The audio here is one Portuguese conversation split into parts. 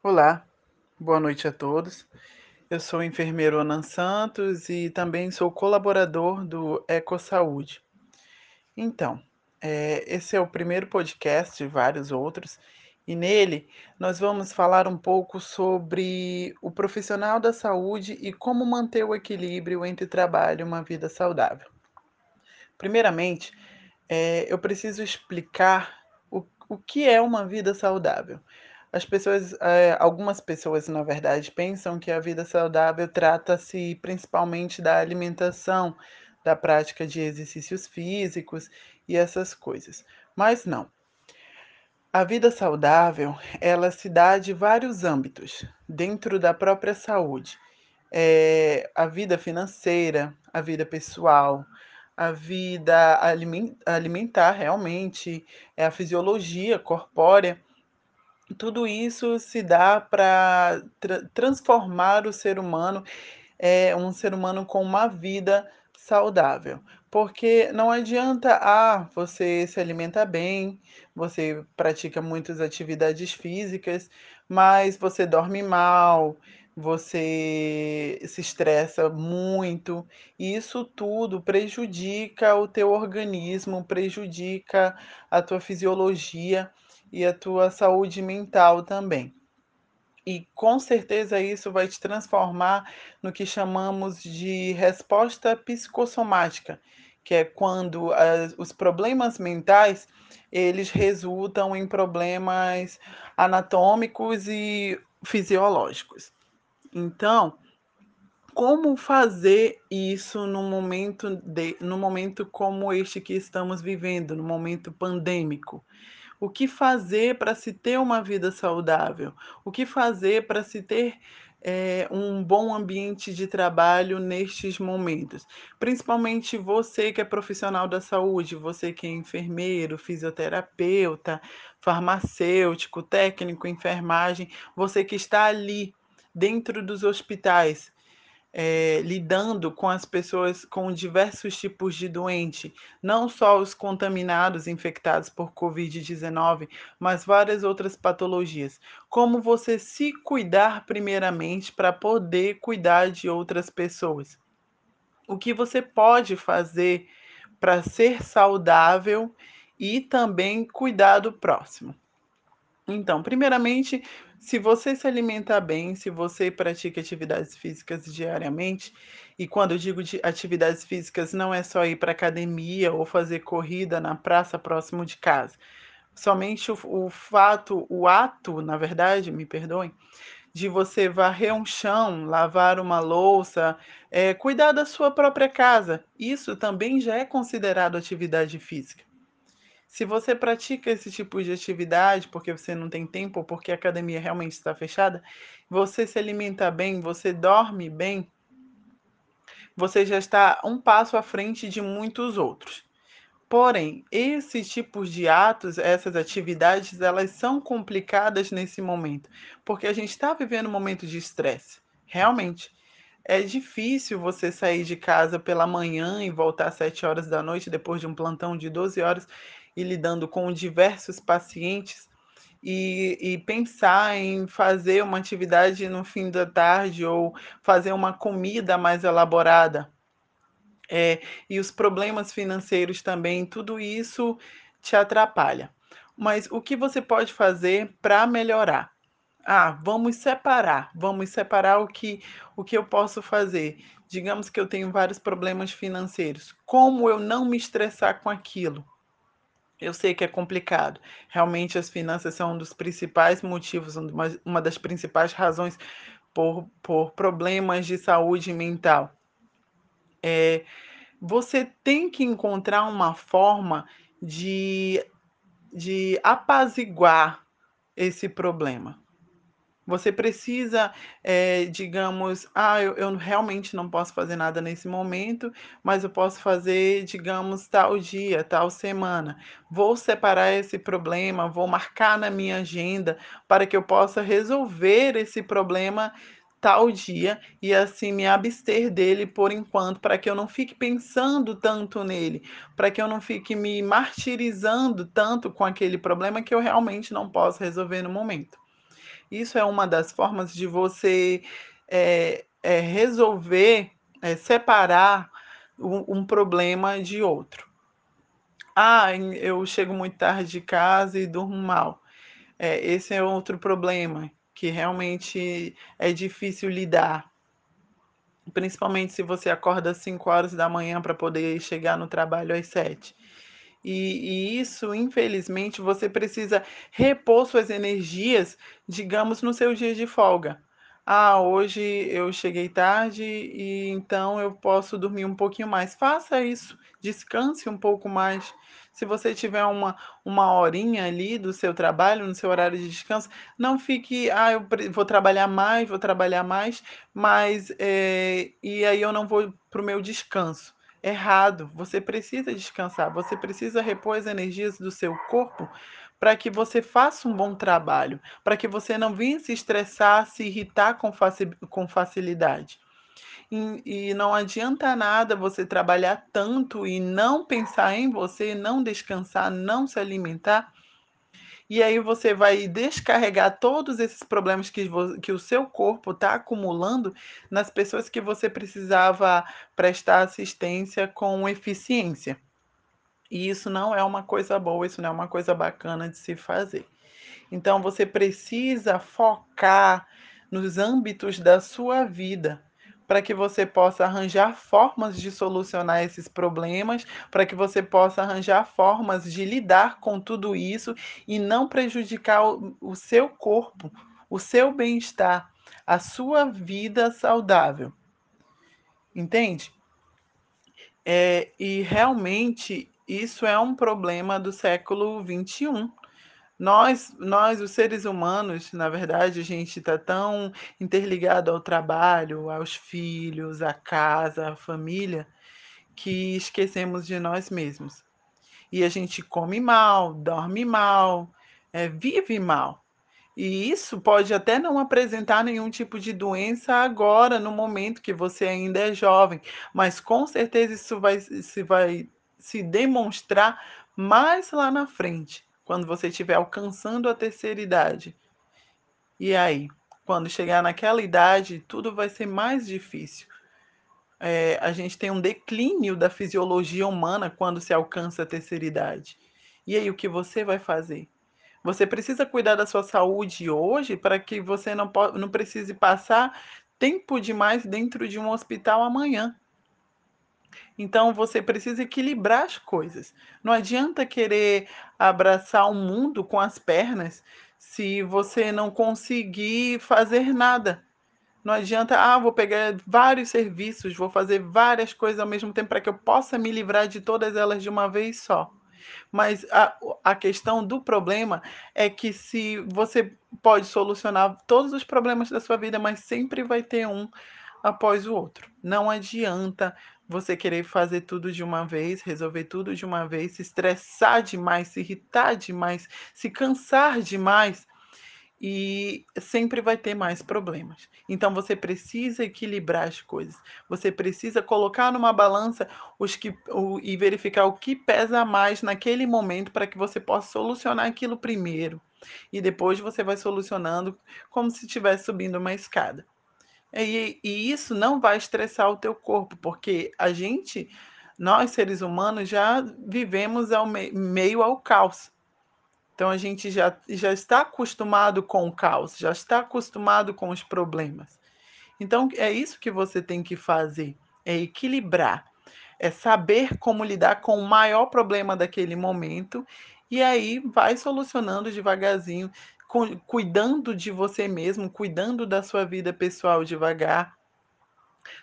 Olá, boa noite a todos. Eu sou o enfermeiro Anan Santos e também sou colaborador do EcoSaúde. Então, eh, esse é o primeiro podcast de vários outros, e nele nós vamos falar um pouco sobre o profissional da saúde e como manter o equilíbrio entre trabalho e uma vida saudável. Primeiramente, eh, eu preciso explicar o o que é uma vida saudável. As pessoas, eh, algumas pessoas, na verdade, pensam que a vida saudável trata-se principalmente da alimentação, da prática de exercícios físicos e essas coisas, mas não. A vida saudável, ela se dá de vários âmbitos, dentro da própria saúde. Eh, a vida financeira, a vida pessoal, a vida alimen alimentar realmente, é a fisiologia corpórea, tudo isso se dá pra tran transformar o ser humano, eh, um ser humano com uma vida saudável. Porque não adianta, ah, você se alimenta bem, você pratica muitas atividades físicas, mas você dorme mal, você se estressa muito, e isso tudo prejudica o teu organismo, prejudica a tua fisiologia e a tua saúde mental também. E com certeza isso vai te transformar no que chamamos de resposta psicossomática, que é quando as os problemas mentais, eles resultam em problemas anatômicos e fisiológicos. Então, como fazer isso num momento de num momento como este que estamos vivendo, no momento pandêmico? O que fazer para se ter uma vida saudável? O que fazer para se ter, eh, um bom ambiente de trabalho nestes momentos? Principalmente você que é profissional da saúde, você que é enfermeiro, fisioterapeuta, farmacêutico, técnico em enfermagem, você que está ali, dentro dos hospitais, eh, lidando com as pessoas com diversos tipos de doente, não só os contaminados, infectados por Covid-19, mas várias outras patologias. Como você se cuidar primeiramente pra poder cuidar de outras pessoas? O que você pode fazer pra ser saudável e também cuidar do próximo? Então, primeiramente, se você se alimenta bem, se você pratica atividades físicas diariamente, e quando eu digo de atividades físicas não é só ir pra academia ou fazer corrida na praça próximo de casa. Somente o o fato o ato, na verdade, me perdoem, de você varrer um chão, lavar uma louça, eh, cuidar da sua própria casa, isso também já é considerado atividade física. Se você pratica esse tipo de atividade, porque você não tem tempo ou porque a academia realmente está fechada, você se alimenta bem, você dorme bem você já está um passo à frente de muitos outros. Porém, esses tipos de atos, essas atividades, elas são complicadas nesse momento, porque a gente tá vivendo um momento de estresse, realmente. É difícil você sair de casa pela manhã e voltar às 19h depois de um plantão de 12 horas e lidando com diversos pacientes, e e pensar em fazer uma atividade no fim da tarde ou fazer uma comida mais elaborada. Eh, e os problemas financeiros também, tudo isso te atrapalha. Mas o que você pode fazer pra melhorar? Ah, vamos separar, vamos separar o que o que eu posso fazer. Digamos que eu tenho vários problemas financeiros, como eu não me estressar com aquilo? Eu sei que é complicado, realmente as finanças são um dos principais motivos, um uma das principais razões por por problemas de saúde mental. Eh, você tem que encontrar uma forma de de apaziguar esse problema. Você precisa, eh, digamos: "Ah, eu eu realmente não posso fazer nada nesse momento, mas eu posso fazer, digamos, tal dia, tal semana. Vou separar esse problema, vou marcar na minha agenda para que eu possa resolver esse problema tal dia e, assim, me abster dele por enquanto, para que eu não fique pensando tanto nele, para que eu não fique me martirizando tanto com aquele problema que eu realmente não posso resolver no momento". Isso é uma das formas de você, eh eh, resolver, eh, separar um um problema de outro. "Ah, eu chego muito tarde de casa e durmo mal". Eh, esse é outro problema, que realmente é difícil lidar. Principalmente se você acorda 5h para poder chegar no trabalho às 7h. E e isso, infelizmente, você precisa repor suas energias, digamos, no seu dia de folga. "Ah, hoje eu cheguei tarde e então eu posso dormir um pouquinho mais". Faça isso, descanse um pouco mais. Se você tiver uma uma horinha ali do seu trabalho, no seu horário de descanso, não fique: "Ah, eu vou trabalhar mais, vou trabalhar mais, mas, eh, e aí eu não vou para o meu descanso". Errado, você precisa descansar, você precisa repor as energias do seu corpo, para que você faça um bom trabalho, para que você não venha se estressar, se irritar com faci com facilidade. E e não adianta nada você trabalhar tanto e não pensar em você, não descansar, não se alimentar, e aí você vai descarregar todos esses problemas que que o seu corpo está acumulando nas pessoas que você precisava prestar assistência com eficiência. E isso não é uma coisa boa, isso não é uma coisa bacana de se fazer. Então você precisa focar nos âmbitos da sua vida, para que você possa arranjar formas de solucionar esses problemas, para que você possa arranjar formas de lidar com tudo isso e não prejudicar o o seu corpo, o seu bem-estar, a sua vida saudável. Entende? Eh, e realmente isso é um problema do século XXI. Nós nós, os seres humanos, na verdade, a gente está tão interligado ao trabalho, aos filhos, à casa, à família, que esquecemos de nós mesmos. E a gente come mal, dorme mal, eh, vive mal. E isso pode até não apresentar nenhum tipo de doença agora, no momento que você ainda é jovem, mas com certeza isso vai se vai se demonstrar mais lá na frente, quando você estiver alcançando a terceira idade. E aí? Quando chegar naquela idade, tudo vai ser mais difícil. Eh, a gente tem um declínio da fisiologia humana quando se alcança a terceira idade. E aí o que você vai fazer? Você precisa cuidar da sua saúde hoje, para que você não não precise passar tempo demais dentro de um hospital amanhã. Então você precisa equilibrar as coisas. Não adianta querer abraçar o mundo com as pernas, se você não conseguir fazer nada. Não adianta: "Ah, vou pegar vários serviços, vou fazer várias coisas ao mesmo tempo, para que eu possa me livrar de todas elas de uma vez só". Mas a a questão do problema é que se você pode solucionar todos os problemas da sua vida, mas sempre vai ter um após o outro. Não adianta você querer fazer tudo de uma vez, resolver tudo de uma vez, se estressar demais, se irritar demais, se cansar demais, e sempre vai ter mais problemas. Então você precisa equilibrar as coisas. Você precisa colocar numa balança os que o e verificar o que pesa mais naquele momento, para que você possa solucionar aquilo primeiro. E depois você vai solucionando como se estivesse subindo uma escada. E e isso não vai estressar o teu corpo, porque a gente nós seres humanos já vivemos ao me meio ao caos. Então a gente já já está acostumado com o caos, já está acostumado com os problemas. Então é isso que você tem que fazer, é equilibrar, é saber como lidar com o maior problema daquele momento, e aí vai solucionando devagarzinho, cui cuidando de você mesmo, cuidando da sua vida pessoal devagar.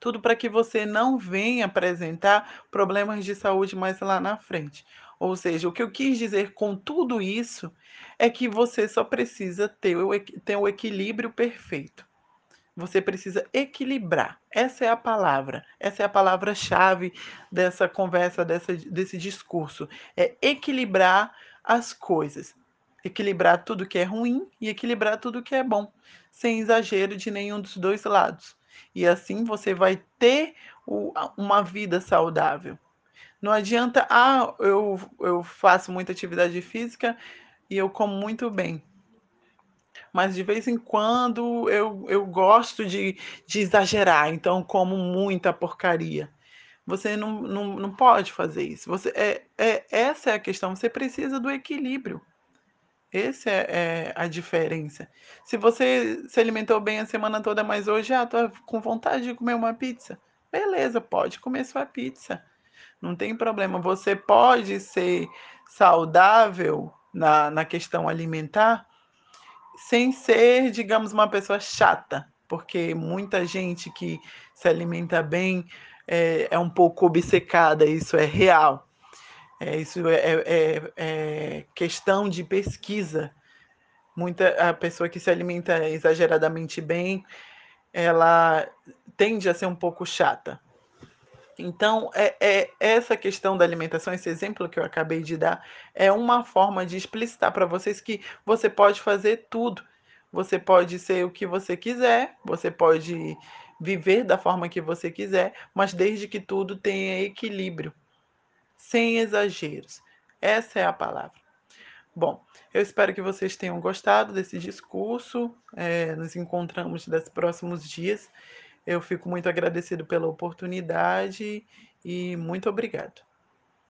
Tudo para que você não venha apresentar problemas de saúde mais lá na frente. Ou seja, o que eu quis dizer com tudo isso, é que você só precisa ter o ter o equilíbrio perfeito. Você precisa equilibrar, essa é a palavra, essa é a palavra-chave dessa conversa, dessa desse discurso, é equilibrar as coisas. Equilibrar tudo que é ruim e equilibrar tudo que é bom, sem exagero de nenhum dos 2 lados. E assim você vai ter o uma vida saudável. Não adianta: "Ah, eu eu faço muita atividade física e eu como muito bem". mas de vez em quando eu eu gosto de de exagerar, então como muita porcaria. Você não não não pode fazer isso, você é é essa é a questão, você precisa do equilíbrio. Esse é é a diferença. Se você se alimentou bem a semana toda, mas hoje, ah, tô com vontade de comer uma pizza, beleza, pode comer sua pizza, não tem problema. Você pode ser saudável na na questão alimentar, sem ser, digamos, uma pessoa chata, porque muita gente que se alimenta bem, é é um pouco obcecada, isso é real. É, isso é é é é questão de pesquisa. Muita a pessoa que se alimenta exageradamente bem, ela tende a ser um pouco chata. Então, é é essa questão da alimentação, esse exemplo que eu acabei de dar, é uma forma de explicitar para vocês que você pode fazer tudo. Você pode ser o que você quiser, você pode viver da forma que você quiser, mas desde que tudo tenha equilíbrio, sem exageros. Essa é a palavra. Bom, eu espero que vocês tenham gostado desse discurso, eh, nos encontramos nos próximos dias. Eu fico muito agradecido pela oportunidade e muito obrigado.